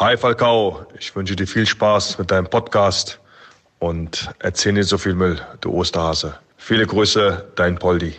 Hi Falcao, ich wünsche dir viel Spaß mit deinem Podcast und erzähl nicht so viel Müll, du Osterhase. Viele Grüße, dein Poldi.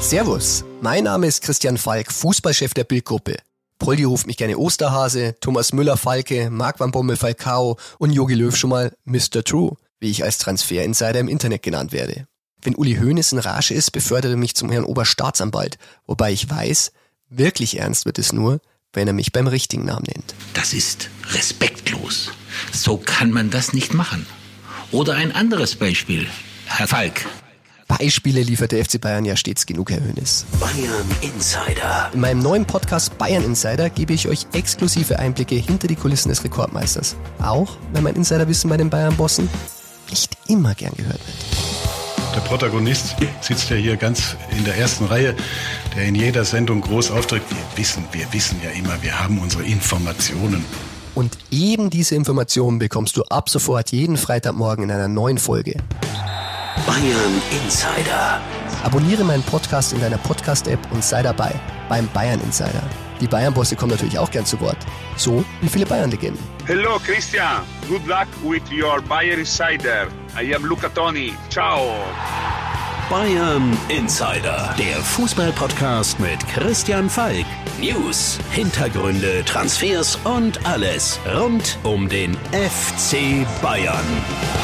Servus, mein Name ist Christian Falk, Fußballchef der Bildgruppe. Poldi ruft mich gerne Osterhase, Thomas Müller-Falke, Marc van Bommel Falcao und Jogi Löw schon mal Mr. True, wie ich als Transferinsider im Internet genannt werde. Wenn Uli Hoeneß in Rage ist, befördert er mich zum Herrn Oberstaatsanwalt, wobei ich weiß, wirklich ernst wird es nur, wenn er mich beim richtigen Namen nennt. Das ist respektlos. So kann man das nicht machen. Oder ein anderes Beispiel. Herr Falk. Beispiele liefert der FC Bayern ja stets genug, Herr Hoeneß. Bayern Insider. In meinem neuen Podcast Bayern Insider gebe ich euch exklusive Einblicke hinter die Kulissen des Rekordmeisters. Auch wenn mein Insiderwissen bei den Bayern-Bossen immer gern gehört wird. Der Protagonist sitzt ja hier ganz in der ersten Reihe, der in jeder Sendung groß auftritt. Wir wissen, wir wissen ja immer, wir haben unsere Informationen. Und eben diese Informationen bekommst du ab sofort jeden Freitagmorgen in einer neuen Folge. Bayern Insider. Abonniere meinen Podcast in deiner Podcast-App und sei dabei beim Bayern Insider. Die Bayern-Bosse kommen natürlich auch gern zu Wort. So wie viele Bayern-Legenden. Hello, Christian. Good luck with your Bayern Insider. I am Luca Toni. Ciao. Bayern Insider. Der Fußball-Podcast mit Christian Falk. News, Hintergründe, Transfers und alles rund um den FC Bayern.